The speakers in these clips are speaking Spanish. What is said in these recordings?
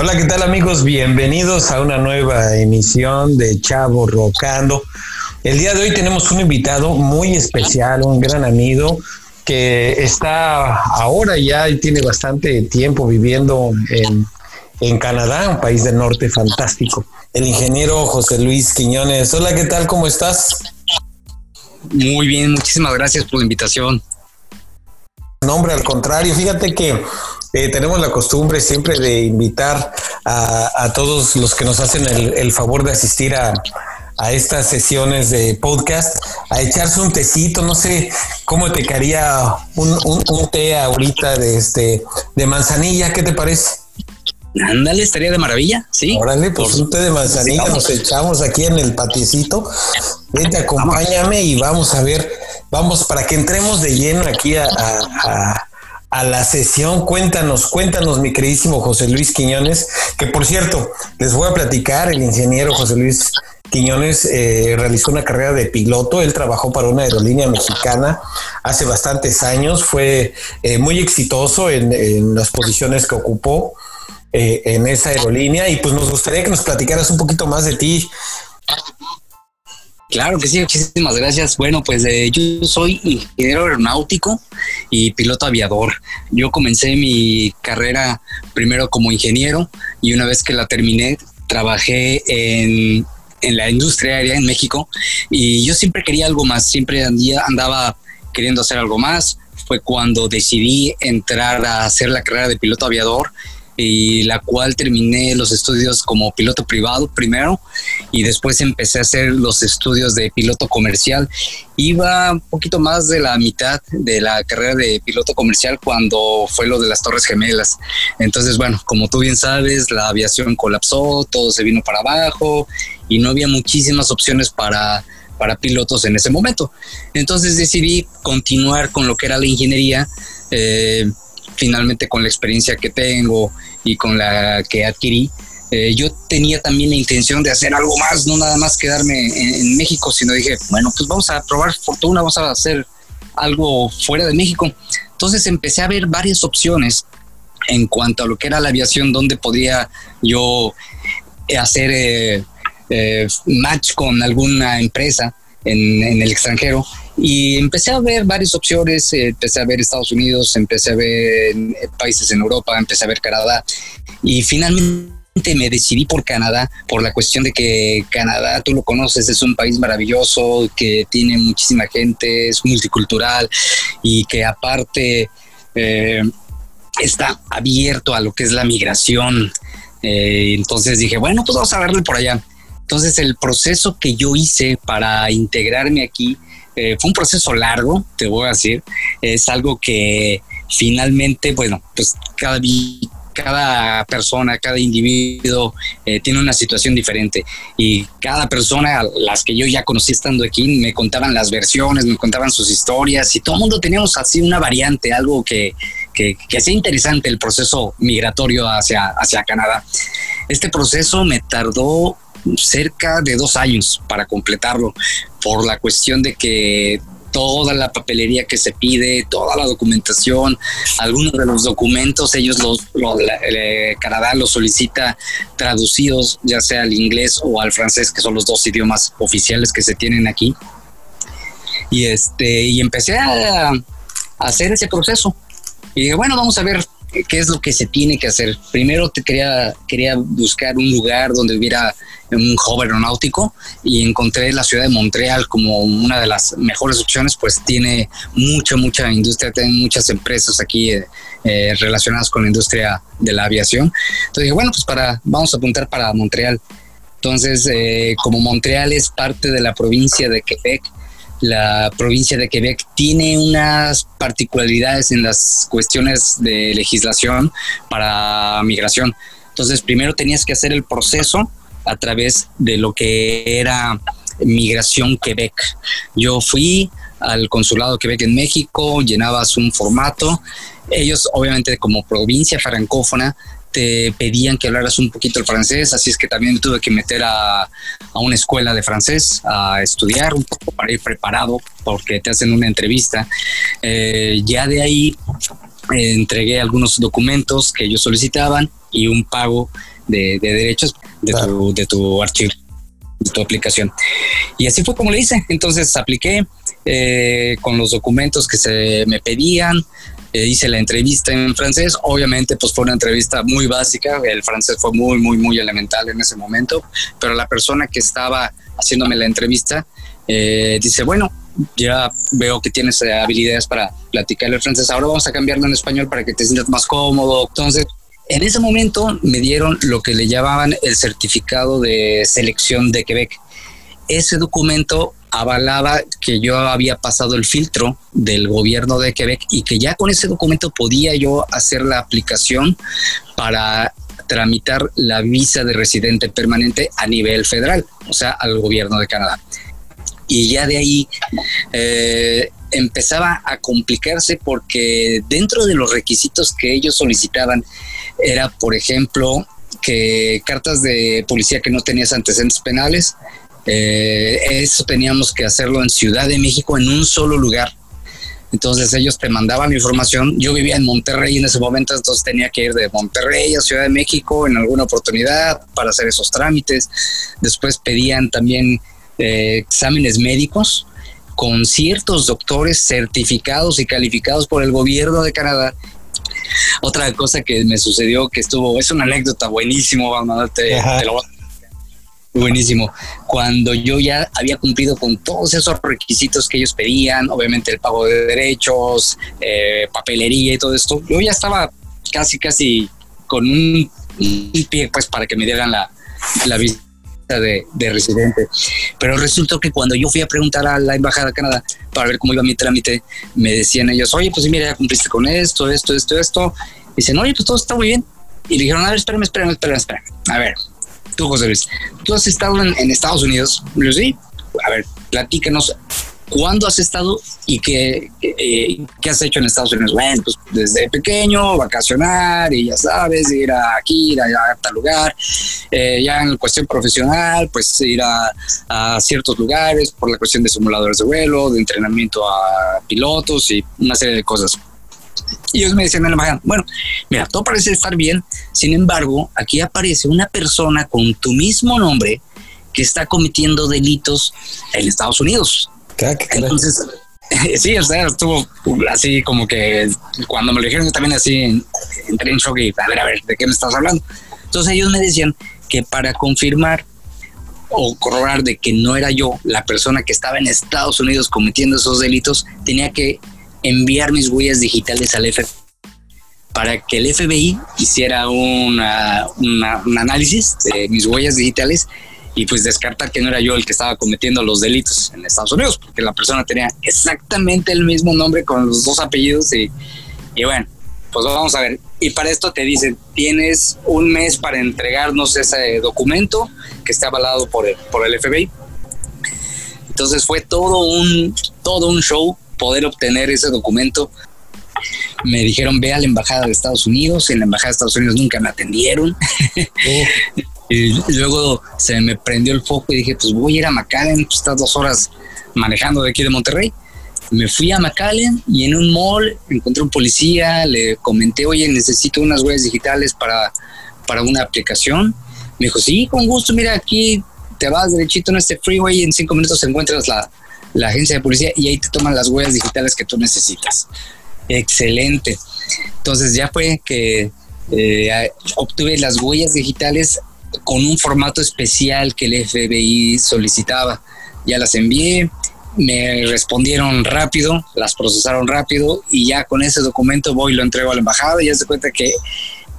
Hola, ¿qué tal amigos? Bienvenidos a una nueva emisión de Chavo Rocando. El día de hoy tenemos un invitado muy especial, un gran amigo que está ahora ya y tiene bastante tiempo viviendo en, en Canadá, un país del norte fantástico. El ingeniero José Luis Quiñones. Hola, ¿qué tal? ¿Cómo estás? Muy bien, muchísimas gracias por la invitación. Nombre, al contrario, fíjate que eh, tenemos la costumbre siempre de invitar a, todos los que nos hacen el, favor de asistir a, estas sesiones de podcast a echarse un tecito, no sé cómo te caería un, un, té ahorita de este de manzanilla, ¿qué te parece? Ándale, estaría de maravilla, sí. Órale, pues un té de manzanilla nos echamos aquí en el paticito. Vente, acompáñame y vamos a ver, vamos para que entremos de lleno aquí a a la sesión. Cuéntanos, cuéntanos, mi queridísimo José Luis Quiñones, que por cierto, les voy a platicar, el ingeniero José Luis Quiñones eh, realizó una carrera de piloto, él trabajó para una aerolínea mexicana hace bastantes años, fue eh, muy exitoso en, las posiciones que ocupó eh, en esa aerolínea y pues nos gustaría que nos platicaras un poquito más de ti. Claro que sí, muchísimas gracias. Bueno, pues eh, yo soy ingeniero aeronáutico y piloto aviador. Yo comencé mi carrera primero como ingeniero y una vez que la terminé trabajé en, en la industria aérea en México y yo siempre quería algo más, siempre andaba queriendo hacer algo más. Fue cuando decidí entrar a hacer la carrera de piloto aviador y la cual terminé los estudios como piloto privado primero y después empecé a hacer los estudios de piloto comercial. Iba un poquito más de la mitad de la carrera de piloto comercial cuando fue lo de las Torres Gemelas. Entonces, bueno, como tú bien sabes, la aviación colapsó, todo se vino para abajo y no había muchísimas opciones para para pilotos en ese momento. Entonces decidí continuar con lo que era la ingeniería. Eh, finalmente con la experiencia que tengo y con la que adquirí, eh, yo tenía también la intención de hacer algo más, no nada más quedarme en, México, sino dije, bueno, pues vamos a probar fortuna, vamos a hacer algo fuera de México. Entonces empecé a ver varias opciones en cuanto a lo que era la aviación, donde podía yo hacer eh, eh, match con alguna empresa en, el extranjero y empecé a ver varias opciones, eh, empecé a ver Estados Unidos, empecé a ver eh, países en Europa, empecé a ver Canadá y finalmente me decidí por Canadá, por la cuestión de que Canadá, tú lo conoces, es un país maravilloso, que tiene muchísima gente, es multicultural y que aparte eh, está abierto a lo que es la migración. entonces dije, bueno, pues vamos a verlo por allá. Entonces el proceso que yo hice para integrarme aquí eh, fue un proceso largo, te voy a decir. Es algo que finalmente, bueno, pues cada, cada persona, cada individuo eh, tiene una situación diferente y cada persona, las que yo ya conocí estando aquí, me contaban las versiones, me contaban sus historias y todo el mundo teníamos así una variante, algo que, que, que hacía interesante el proceso migratorio hacia, hacia Canadá. Este proceso me tardó cerca de dos años para completarlo, por la cuestión de que toda la papelería que se pide, toda la documentación, algunos de los documentos, ellos los, Canadá los solicita traducidos, ya sea al inglés o al francés, que son los dos idiomas oficiales que se tienen aquí. Y este, y empecé a, a hacer ese proceso. Y dije, bueno, vamos a ver qué es lo que se tiene que hacer. Primero te quería, quería buscar un lugar donde hubiera un hub aeronáutico y encontré la ciudad de Montreal como una de las mejores opciones, pues tiene mucha, mucha industria, tiene muchas empresas aquí eh, eh, relacionadas con la industria de la aviación. Entonces dije, bueno, pues para, vamos a apuntar para Montreal. Entonces, eh, como Montreal es parte de la provincia de Quebec, la provincia de Quebec tiene unas particularidades en las cuestiones de legislación para migración. Entonces, primero tenías que hacer el proceso a través de lo que era Migración Quebec. Yo fui al Consulado Quebec en México, llenabas un formato. Ellos, obviamente, como provincia francófona, te pedían que hablaras un poquito el francés, así es que también tuve que meter a, a, una escuela de francés a estudiar un poco para ir preparado, porque te hacen una entrevista. Eh, ya de ahí eh, entregué algunos documentos que ellos solicitaban y un pago de, derechos de, tu, de tu archivo, de tu aplicación. Y así fue como le hice. Entonces apliqué eh, con los documentos que se me pedían, eh, hice la entrevista en francés. Obviamente, pues fue una entrevista muy básica. El francés fue muy, muy, muy elemental en ese momento. Pero la persona que estaba haciéndome la entrevista eh, dice, bueno, ya veo que tienes eh, habilidades para platicar el francés. Ahora vamos a cambiarlo en español para que te sientas más cómodo. Entonces, en ese momento me dieron lo que le llamaban el certificado de selección de Quebec. Ese documento avalaba que yo había pasado el filtro del gobierno de Quebec y que ya con ese documento podía yo hacer la aplicación para tramitar la visa de residente permanente a nivel federal, o sea, al gobierno de Canadá. Y ya de ahí eh, empezaba a complicarse porque dentro de los requisitos que ellos solicitaban era, por ejemplo, que cartas de policía que no tenías antecedentes penales, eh, eso teníamos que hacerlo en Ciudad de México en un solo lugar. Entonces ellos te mandaban información. Yo vivía en Monterrey en ese momento, entonces tenía que ir de Monterrey a Ciudad de México en alguna oportunidad para hacer esos trámites. Después pedían también eh, exámenes médicos con ciertos doctores certificados y calificados por el gobierno de Canadá. Otra cosa que me sucedió que estuvo, es una anécdota buenísimo, te, te lo voy a Buenísimo. Cuando yo ya había cumplido con todos esos requisitos que ellos pedían, obviamente el pago de derechos, eh, papelería y todo esto, yo ya estaba casi, casi con un, pie pues para que me dieran la, la visa de, de, residente. Pero resultó que cuando yo fui a preguntar a la Embajada de Canadá para ver cómo iba mi trámite, me decían ellos, oye, pues mira, ya cumpliste con esto, esto, esto, esto. Dicen, oye, pues todo está muy bien. Y dijeron, a ver, espérame, espérame, espérame, espérame. A ver, tú, José Luis, tú has estado en, Estados Unidos, sí. A ver, platícanos, ¿cuándo has estado y qué, eh, qué has hecho en Estados Unidos? Bueno, pues desde pequeño, vacacionar y ya sabes, ir a aquí, ir a, tal lugar. Eh, ya en cuestión profesional, pues ir a, ciertos lugares por la cuestión de simuladores de vuelo, de entrenamiento a pilotos y una serie de cosas. Y ellos me decían en la embajada, bueno, mira, todo parece estar bien, sin embargo, aquí aparece una persona con tu mismo nombre que está cometiendo delitos en Estados Unidos. Entonces, sí, o sea, estuvo así como que cuando me lo dijeron también así entré en shock y a ver, a ver, ¿de qué me estás hablando? Entonces ellos me decían que para confirmar o corroborar de que no era yo la persona que estaba en Estados Unidos cometiendo esos delitos, tenía que enviar mis huellas digitales al FBI para que el FBI hiciera una, un análisis de mis huellas digitales y pues descartar que no era yo el que estaba cometiendo los delitos en Estados Unidos, porque la persona tenía exactamente el mismo nombre con los dos apellidos y, y bueno, pues vamos a ver. Y para esto te dicen, tienes un mes para entregarnos ese documento que está avalado por el, por el FBI. Entonces fue todo un, todo un show poder obtener ese documento. Me dijeron, ve a la embajada de Estados Unidos. En la embajada de Estados Unidos nunca me atendieron. Oh. y luego se me prendió el foco y dije, pues voy a ir a McAllen, pues estas dos horas manejando de aquí de Monterrey. Me fui a McAllen y en un mall encontré un policía, le comenté, oye, necesito unas huellas digitales para, para una aplicación. Me dijo, sí, con gusto, mira, aquí te vas derechito en este freeway y en cinco minutos encuentras la, la agencia de policía y ahí te toman las huellas digitales que tú necesitas. Excelente. Entonces ya fue que eh, obtuve las huellas digitales con un formato especial que el FBI solicitaba. Ya las envié, me respondieron rápido, las procesaron rápido y ya con ese documento voy y lo entrego a la embajada y ya se cuenta que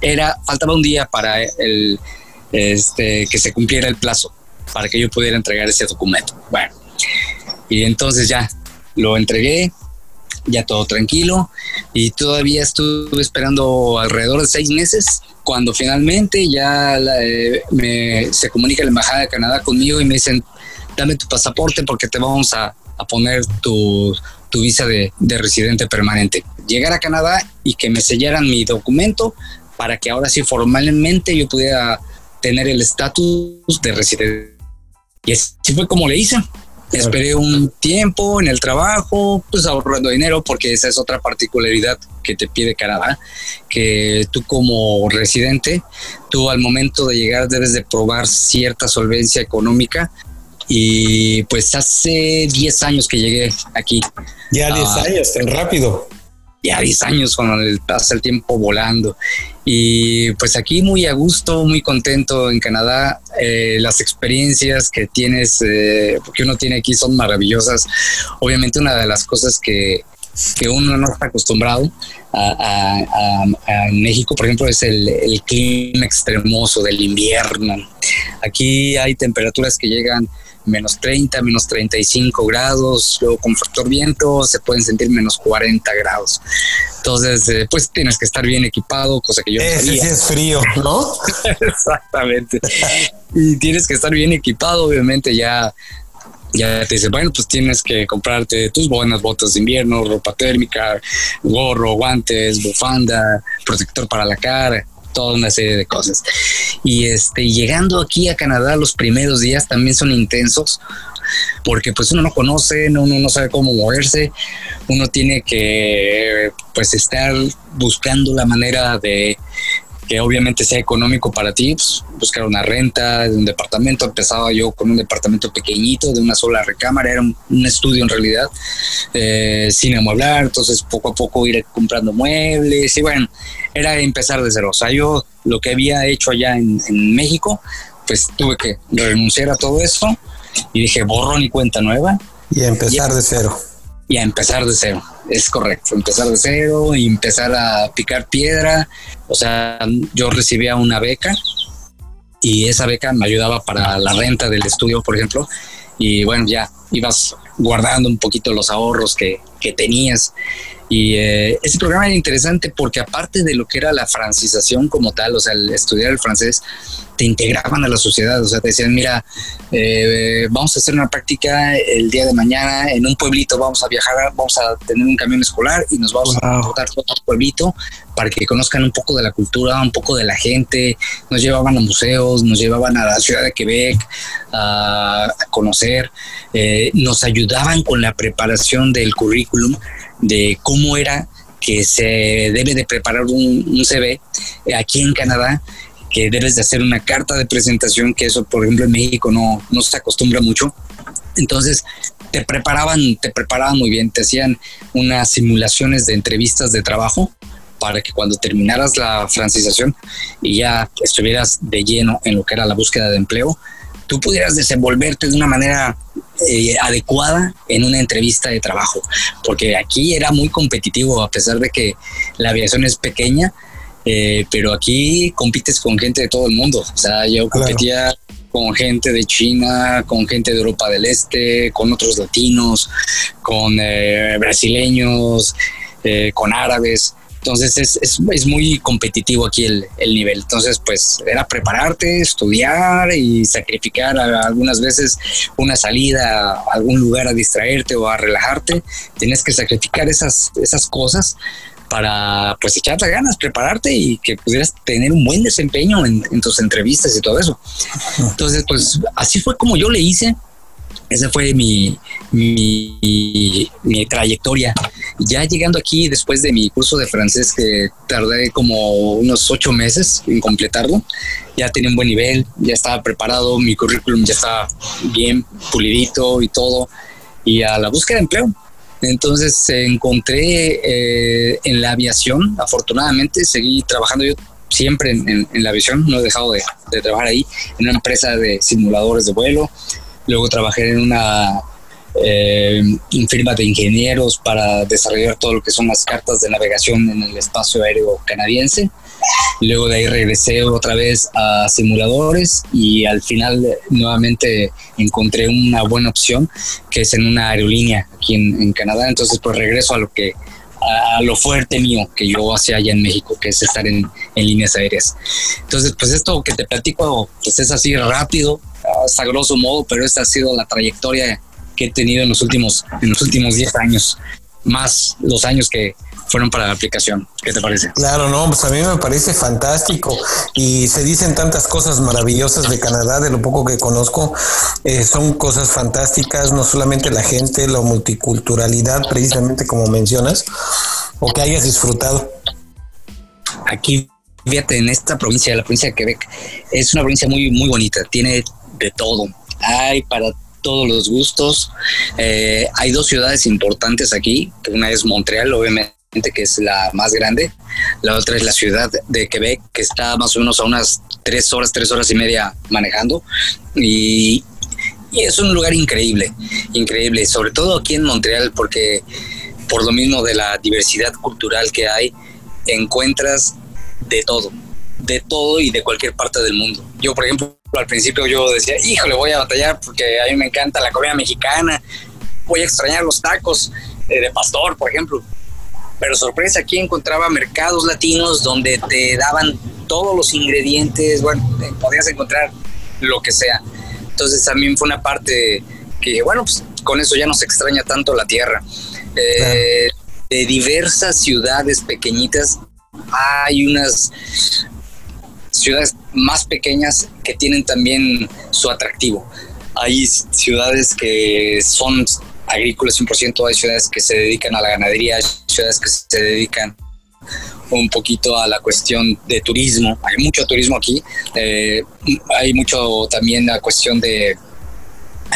era faltaba un día para el este que se cumpliera el plazo para que yo pudiera entregar ese documento. Bueno, y entonces ya lo entregué, ya todo tranquilo y todavía estuve esperando alrededor de seis meses cuando finalmente ya eh, me, se comunica la Embajada de Canadá conmigo y me dicen, dame tu pasaporte porque te vamos a, poner tu, visa de, de, residente permanente. Llegar a Canadá y que me sellaran mi documento para que ahora sí formalmente yo pudiera tener el estatus de residente. Y así fue como le hice Esperé un tiempo en el trabajo, pues ahorrando dinero, porque esa es otra particularidad que te pide Canadá, que tú como residente, tú al momento de llegar debes de probar cierta solvencia económica. Y pues hace 10 años que llegué aquí. Ya 10 ah, años, tan rápido ya 10 años cuando pasa el tiempo volando. Y pues aquí muy a gusto, muy contento en Canadá. Eh, las experiencias que tienes, eh, que uno tiene aquí son maravillosas. Obviamente una de las cosas que, que uno no está acostumbrado a, México, por ejemplo, es el, el clima extremoso del invierno. Aquí hay temperaturas que llegan menos 30, menos 35 grados, luego con factor viento se pueden sentir menos 40 grados. Entonces, eh, pues tienes que estar bien equipado, cosa que yo Ese sí es frío, ¿no? Exactamente. y tienes que estar bien equipado, obviamente ya ya te dice, bueno, pues tienes que comprarte tus buenas botas de invierno, ropa térmica, gorro, guantes, bufanda, protector para la cara, toda una serie de cosas. Y este, llegando aquí a Canadá, los primeros días también son intensos, porque pues uno no conoce, uno no sabe cómo moverse, uno tiene que pues estar buscando la manera de que obviamente sea económico para ti, pues, buscar una renta de un departamento. Empezaba yo con un departamento pequeñito de una sola recámara, era un, estudio en realidad, eh, sin amueblar, entonces poco a poco ir comprando muebles y bueno, era empezar de cero. O sea, yo lo que había hecho allá en, en México, pues tuve que renunciar a todo eso y dije borrón y cuenta nueva. Y empezar de cero y a empezar de cero. Es correcto, empezar de cero y empezar a picar piedra. O sea, yo recibía una beca y esa beca me ayudaba para la renta del estudio, por ejemplo. Y bueno, ya ibas guardando un poquito los ahorros que, que tenías. Y eh, ese programa era interesante porque aparte de lo que era la francización como tal, o sea, el estudiar el francés, te integraban a la sociedad, o sea, te decían, mira, eh, vamos a hacer una práctica el día de mañana en un pueblito, vamos a viajar, vamos a tener un camión escolar y nos vamos a votar todo el pueblito para que conozcan un poco de la cultura, un poco de la gente, nos llevaban a museos, nos llevaban a la ciudad de Quebec a, conocer, eh, nos ayudaban con la preparación del currículum de cómo era que se debe de preparar un, CV aquí en Canadá, que debes de hacer una carta de presentación, que eso por ejemplo en México no, no se acostumbra mucho. Entonces te preparaban, te preparaban muy bien, te hacían unas simulaciones de entrevistas de trabajo para que cuando terminaras la francización y ya estuvieras de lleno en lo que era la búsqueda de empleo, tú pudieras desenvolverte de una manera eh, adecuada en una entrevista de trabajo, porque aquí era muy competitivo, a pesar de que la aviación es pequeña, eh, pero aquí compites con gente de todo el mundo. O sea, yo competía con gente de China, con gente de Europa del Este, con otros latinos, con eh, brasileños, con árabes. Entonces es, es, es muy competitivo aquí el, el, nivel. Entonces, pues era prepararte, estudiar y sacrificar algunas veces una salida a algún lugar a distraerte o a relajarte. Tienes que sacrificar esas, esas cosas para pues echarte ganas, prepararte y que pudieras tener un buen desempeño en, en tus entrevistas y todo eso. Entonces, pues así fue como yo le hice esa fue mi, mi, mi, trayectoria. Ya llegando aquí, después de mi curso de francés, que tardé como unos ocho meses en completarlo, ya tenía un buen nivel, ya estaba preparado, mi currículum ya estaba bien pulidito y todo, y a la búsqueda de empleo. Entonces encontré eh, en la aviación, afortunadamente, seguí trabajando yo siempre en, la aviación, no he dejado de, de trabajar ahí, en una empresa de simuladores de vuelo. Luego trabajé en una eh, firma de ingenieros para desarrollar todo lo que son las cartas de navegación en el espacio aéreo canadiense. Luego de ahí regresé otra vez a simuladores y al final nuevamente encontré una buena opción que es en una aerolínea aquí en, Canadá. Entonces pues regreso a lo que a, lo fuerte mío que yo hacía allá en México, que es estar en, en líneas aéreas. Entonces pues esto que te platico pues es así rápido, a grosso modo, pero esta ha sido la trayectoria que he tenido en los últimos, en los últimos 10 años. más los años que fueron para la aplicación. ¿Qué te parece? Claro, no, pues a mí me parece fantástico y se dicen tantas cosas maravillosas de Canadá, de lo poco que conozco, eh, son cosas fantásticas, no solamente la gente, la multiculturalidad, precisamente como mencionas, o que hayas disfrutado. Aquí, fíjate, en esta provincia, la provincia de Quebec, es una provincia muy, muy bonita, tiene de todo. Hay para todos los gustos. Eh, hay dos ciudades importantes aquí, una es Montreal, obviamente que es la más grande. La otra es la ciudad de Quebec, que está más o menos a unas tres horas, tres horas y media manejando. Y, es un lugar increíble, increíble, sobre todo aquí en Montreal, porque por lo mismo de la diversidad cultural que hay, encuentras de todo, de todo y de cualquier parte del mundo. Yo, por ejemplo, al principio yo decía, híjole, voy a batallar porque a mí me encanta la comida mexicana, voy a extrañar los tacos eh, de pastor, por ejemplo. Pero sorpresa, aquí encontraba mercados latinos donde te daban todos los ingredientes, bueno, podías encontrar lo que sea. Entonces también fue una parte que, bueno, pues con eso ya no se extraña tanto la tierra. Eh, de diversas ciudades pequeñitas hay unas ciudades más pequeñas que tienen también su atractivo. Hay ciudades que son agrícolas 100%, hay ciudades que se dedican a la ganadería, hay ciudades que se dedican un poquito a la cuestión de turismo. Hay mucho turismo aquí, eh, hay mucho también la cuestión de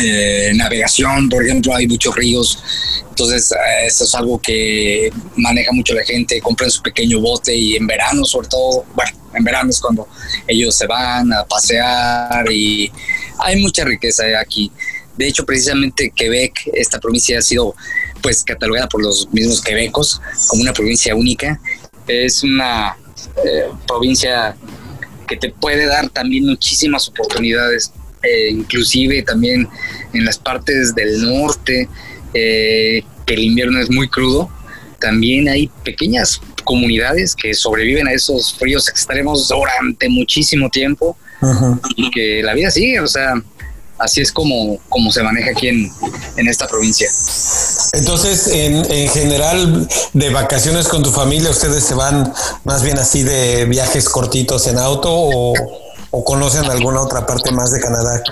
eh, navegación, por ejemplo, hay muchos ríos. Entonces, eh, eso es algo que maneja mucho la gente, compran su pequeño bote y en verano, sobre todo, bueno, en verano es cuando ellos se van a pasear y hay mucha riqueza aquí. De hecho, precisamente Quebec, esta provincia ha sido pues catalogada por los mismos quebecos como una provincia única. Es una eh, provincia que te puede dar también muchísimas oportunidades, eh, inclusive también en las partes del norte, eh, que el invierno es muy crudo, también hay pequeñas comunidades que sobreviven a esos fríos extremos durante muchísimo tiempo y que la vida sigue, o sea, así es como, como se maneja aquí en, en esta provincia. Entonces, en, en, general, de vacaciones con tu familia, ¿ustedes se van más bien así de viajes cortitos en auto o, o conocen alguna otra parte más de Canadá?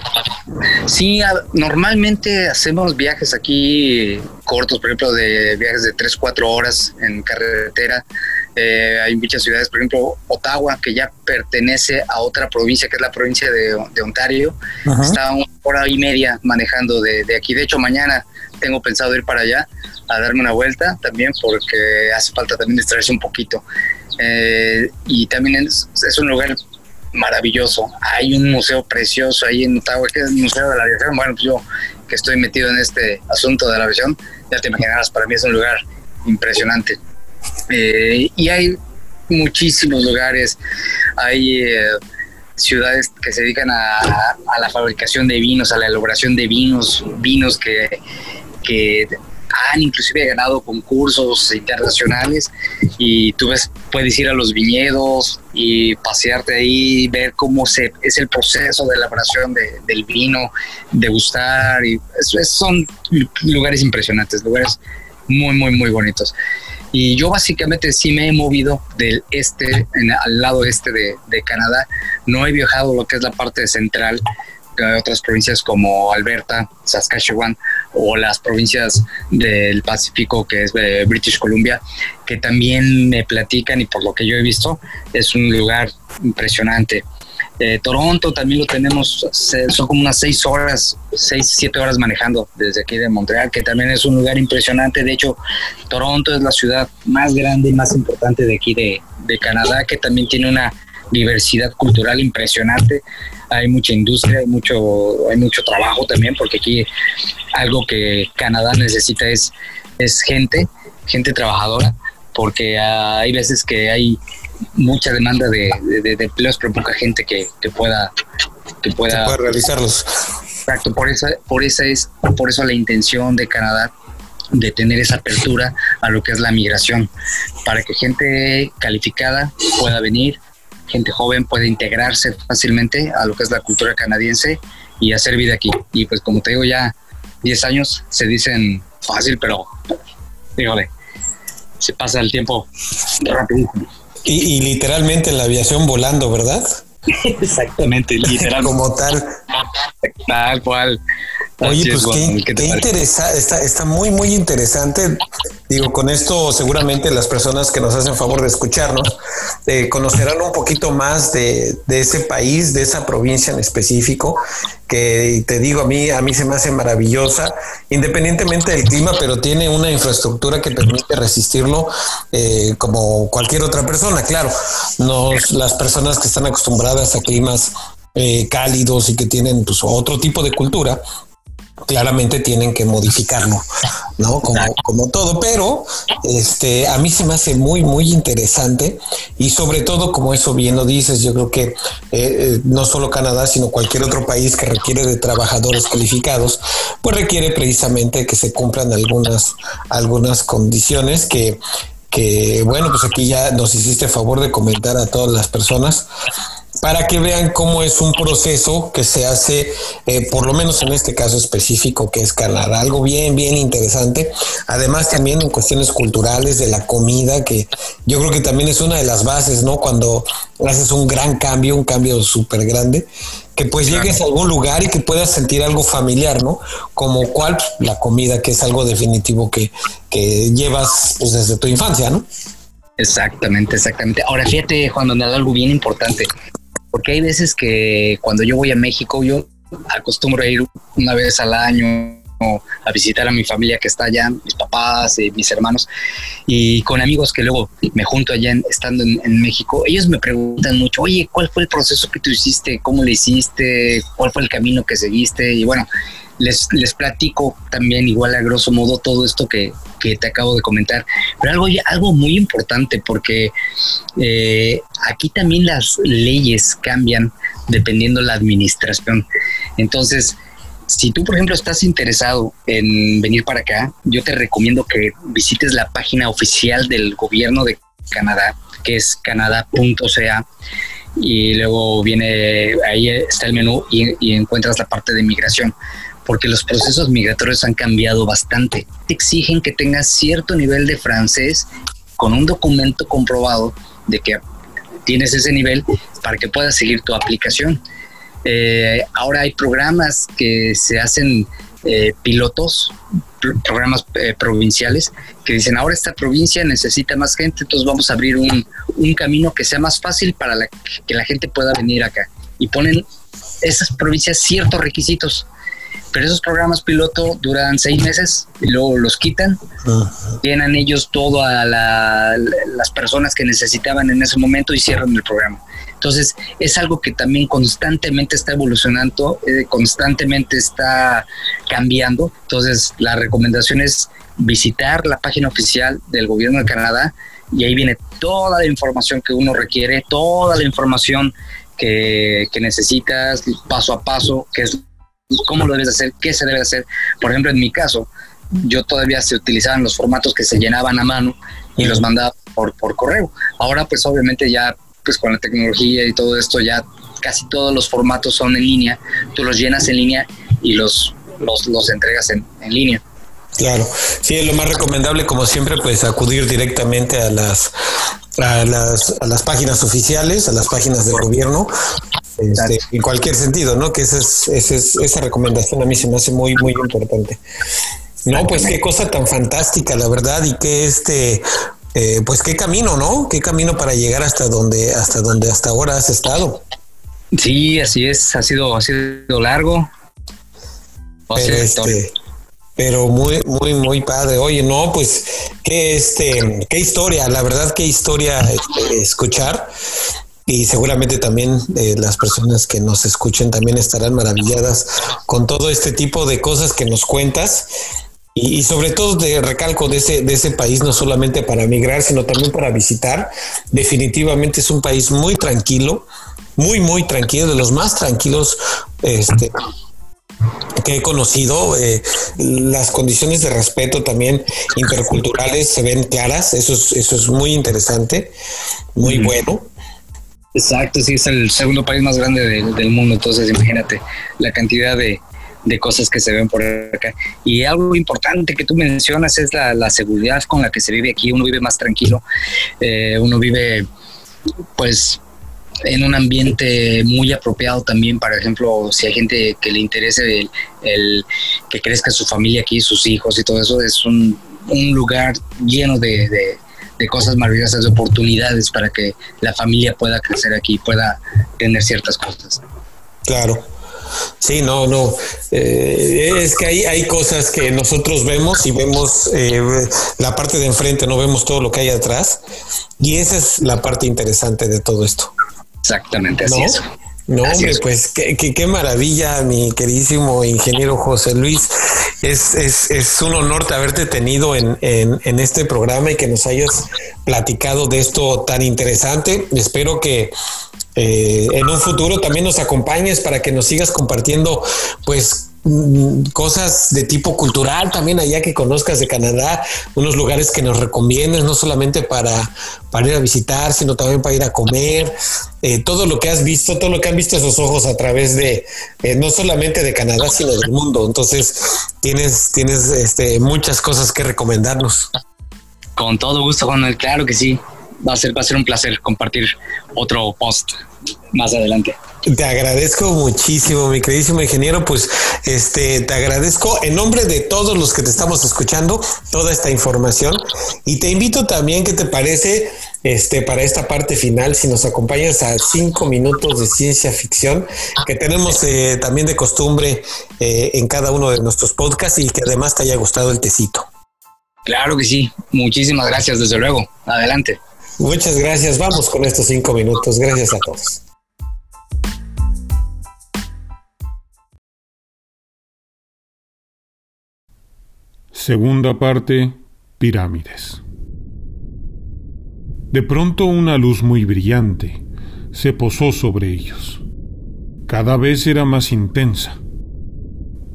Sí, normalmente hacemos viajes aquí cortos, por ejemplo, de viajes de 3, 4 horas en carretera eh, hay muchas ciudades, por ejemplo, Ottawa, que ya pertenece a otra provincia, que es la provincia de, Ontario. Está una hora y media manejando de, aquí. De hecho, mañana tengo pensado ir para allá a darme una vuelta también, porque hace falta también distraerse un poquito. Eh, y también es, un lugar maravilloso. Hay un museo precioso ahí en Ottawa, que es el Museo de la Aviación. Bueno, pues yo que estoy metido en este asunto de la aviación, ya te imaginarás, para mí es un lugar impresionante. Eh, y hay muchísimos lugares, hay eh, ciudades que se dedican a, la fabricación de vinos, a la elaboración de vinos, vinos que, que han inclusive ganado concursos internacionales y tú ves, puedes ir a los viñedos y pasearte ahí, ver cómo se, es el proceso de elaboración del vino, degustar, y son lugares impresionantes, lugares muy, muy, muy bonitos. Y yo básicamente sí me he movido del este, al lado este de, Canadá. No he viajado lo que es la parte central de otras provincias como Alberta, Saskatchewan o las provincias del Pacífico que es de British Columbia, que también me platican y por lo que yo he visto es un lugar impresionante. Eh, Toronto también lo tenemos, son como unas seis horas, seis, siete horas manejando desde aquí de Montreal, que también es un lugar impresionante. De hecho, Toronto es la ciudad más grande y más importante de aquí de, de Canadá, que también tiene una diversidad cultural impresionante. Hay mucha industria, hay mucho, hay mucho trabajo también, porque aquí algo que Canadá necesita es, es gente, gente trabajadora, porque hay veces que hay mucha demanda de, empleos, pero poca gente que, pueda que pueda, realizarlos. Exacto, por esa, por esa es, por eso la intención de Canadá de tener esa apertura a lo que es la migración, para que gente calificada pueda venir, gente joven pueda integrarse fácilmente a lo que es la cultura canadiense y hacer vida aquí. Y pues como te digo, ya 10 años se dicen fácil, pero dígale, se pasa el tiempo rapidísimo. Y, y literalmente la aviación volando, ¿verdad? Exactamente, literal. Como tal. Tal cual. Oye, pues qué, interesante, está, está muy, muy interesante. Digo, con esto seguramente las personas que nos hacen favor de escucharnos eh, conocerán un poquito más de, de, ese país, de esa provincia en específico, que te digo, a mí, a mí se me hace maravillosa, independientemente del clima, pero tiene una infraestructura que permite resistirlo eh, como cualquier otra persona. Claro, nos, las personas que están acostumbradas a climas eh, cálidos y que tienen pues, otro tipo de cultura, claramente tienen que modificarlo, ¿no? Como, como todo, pero este, a mí se me hace muy, muy interesante y sobre todo, como eso bien lo dices, yo creo que eh, eh, no solo Canadá, sino cualquier otro país que requiere de trabajadores calificados, pues requiere precisamente que se cumplan algunas, algunas condiciones que que bueno, pues aquí ya nos hiciste favor de comentar a todas las personas para que vean cómo es un proceso que se hace, eh, por lo menos en este caso específico, que es Canadá, algo bien, bien interesante. Además, también en cuestiones culturales de la comida, que yo creo que también es una de las bases, ¿no? Cuando haces un gran cambio, un cambio súper grande, que pues llegues a algún lugar y que puedas sentir algo familiar, ¿no? Como cual la comida, que es algo definitivo que, que llevas pues, desde tu infancia, ¿no? Exactamente, exactamente. Ahora fíjate, Juan Donald, algo bien importante porque hay veces que cuando yo voy a México, yo acostumbro a ir una vez al año a visitar a mi familia que está allá, mis papás, y mis hermanos, y con amigos que luego me junto allá estando en, México, ellos me preguntan mucho, oye, ¿cuál fue el proceso que tú hiciste? ¿Cómo lo hiciste? ¿Cuál fue el camino que seguiste? Y bueno, les, les platico también igual a grosso modo todo esto que, que te acabo de comentar. Pero algo, algo muy importante porque eh, aquí también las leyes cambian dependiendo la administración. Entonces, si tú, por ejemplo, estás interesado en venir para acá, yo te recomiendo que visites la página oficial del gobierno de Canadá, que es canadá.ca y luego viene ahí está el menú y, y, encuentras la parte de migración porque los procesos migratorios han cambiado bastante. Te exigen que tengas cierto nivel de francés con un documento comprobado de que tienes ese nivel para que puedas seguir tu aplicación. Eh, ahora hay programas que se hacen eh, pilotos, programas eh, provinciales, que dicen, ahora esta provincia necesita más gente, entonces vamos a abrir un, un camino que sea más fácil para que la gente pueda venir acá. Y ponen esas provincias ciertos requisitos pero esos programas piloto duran seis meses y luego los quitan, llenan ellos todo a las personas que necesitaban en ese momento y cierran el programa. Entonces es algo que también constantemente está evolucionando, eh, constantemente está cambiando. Entonces la recomendación es visitar la página oficial del gobierno de Canadá y ahí viene toda la información que uno requiere, toda la información que, que necesitas paso a paso, que es cómo lo debes hacer, qué se debe hacer. Por ejemplo, en mi caso, yo todavía se utilizaban los formatos que se llenaban a mano y los mandaba por, por correo. Ahora, pues obviamente ya, pues con la tecnología y todo esto, ya casi todos los formatos son en línea. Tú los llenas en línea y los, los, los entregas en, en línea. Claro, sí, es lo más recomendable, como siempre, pues acudir directamente a las, a las, a las páginas oficiales, a las páginas del gobierno, este, en cualquier sentido, ¿no? Que esa, es, esa recomendación a mí se me hace muy, muy importante. No, pues qué cosa tan fantástica, la verdad, y qué este, eh, pues qué camino, ¿no? Qué camino para llegar hasta donde, hasta donde hasta ahora has estado. Sí, así es, ha sido, ha sido largo. Pero, este, pero muy, muy, muy padre. Oye, no, pues qué este, qué historia, la verdad, qué historia este, escuchar y seguramente también eh, las personas que nos escuchen también estarán maravilladas con todo este tipo de cosas que nos cuentas y, sobre todo de recalco de ese, de ese país, no solamente para migrar, sino también para visitar. Definitivamente es un país muy tranquilo, muy, muy tranquilo, de los más tranquilos este, que he conocido. Eh, las condiciones de respeto también interculturales se ven claras, eso es, eso es muy interesante, muy bueno. Exacto, sí, es el segundo país más grande del mundo, entonces imagínate la cantidad de, de cosas que se ven por acá. Y algo importante que tú mencionas es la, seguridad con la que se vive aquí. Uno vive más tranquilo, eh, uno vive pues en un ambiente muy apropiado también, por ejemplo, si hay gente que le interese el, que crezca su familia aquí, sus hijos y todo eso, es un, lugar lleno de, de, cosas maravillosas, de oportunidades para que la familia pueda crecer aquí, pueda tener ciertas cosas. Claro. Sí, no, no. Eh, es que hay, hay cosas que nosotros vemos y vemos eh, la parte de enfrente, no vemos todo lo que hay atrás. Y esa es la parte interesante de todo esto. Exactamente, así es. No, hombre, pues qué, qué, maravilla, mi queridísimo ingeniero José Luis. Es, es, es un honor haberte tenido en, en, en, este programa y que nos hayas platicado de esto tan interesante. Espero que eh, en un futuro también nos acompañes para que nos sigas compartiendo, pues, cosas de tipo cultural también allá que conozcas de Canadá, unos lugares que nos recomiendes, no solamente para, para ir a visitar, sino también para ir a comer, eh, todo lo que has visto, todo lo que han visto esos ojos a través de, eh, no solamente de Canadá, sino del mundo. Entonces, tienes, tienes este, muchas cosas que recomendarnos. Con todo gusto, Juan, claro que sí va a ser, va a ser un placer compartir otro post más adelante. Te agradezco muchísimo, mi queridísimo ingeniero. Pues este te agradezco en nombre de todos los que te estamos escuchando toda esta información y te invito también, ¿qué te parece? Este, para esta parte final, si nos acompañas a cinco minutos de ciencia ficción, que tenemos eh, también de costumbre eh, en cada uno de nuestros podcasts y que además te haya gustado el tecito. Claro que sí, muchísimas gracias, desde luego. Adelante. Muchas gracias. Vamos con estos cinco minutos. Gracias a todos. Segunda parte, pirámides. De pronto una luz muy brillante se posó sobre ellos. Cada vez era más intensa.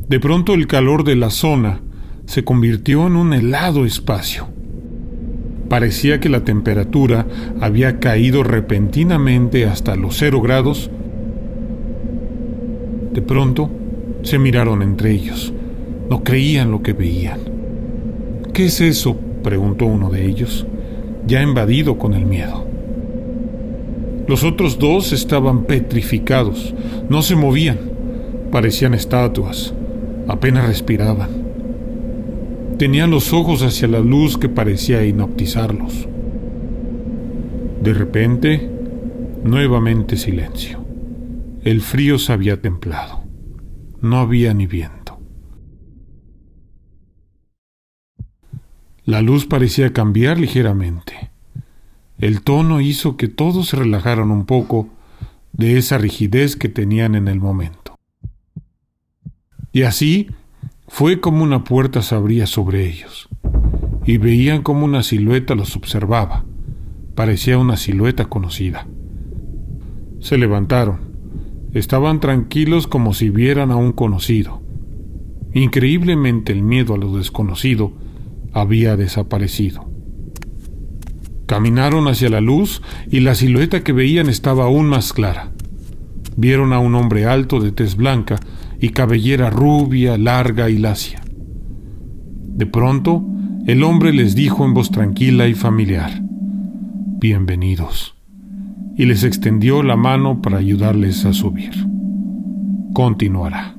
De pronto el calor de la zona se convirtió en un helado espacio. Parecía que la temperatura había caído repentinamente hasta los cero grados. De pronto se miraron entre ellos. No creían lo que veían. ¿Qué es eso? preguntó uno de ellos, ya invadido con el miedo. Los otros dos estaban petrificados, no se movían, parecían estatuas, apenas respiraban. Tenían los ojos hacia la luz que parecía hipnotizarlos. De repente, nuevamente silencio. El frío se había templado. No había ni viento. La luz parecía cambiar ligeramente. El tono hizo que todos se relajaran un poco de esa rigidez que tenían en el momento. Y así fue como una puerta se abría sobre ellos, y veían como una silueta los observaba. Parecía una silueta conocida. Se levantaron. Estaban tranquilos como si vieran a un conocido. Increíblemente el miedo a lo desconocido había desaparecido. Caminaron hacia la luz y la silueta que veían estaba aún más clara. Vieron a un hombre alto de tez blanca y cabellera rubia, larga y lacia. De pronto, el hombre les dijo en voz tranquila y familiar, Bienvenidos, y les extendió la mano para ayudarles a subir. Continuará.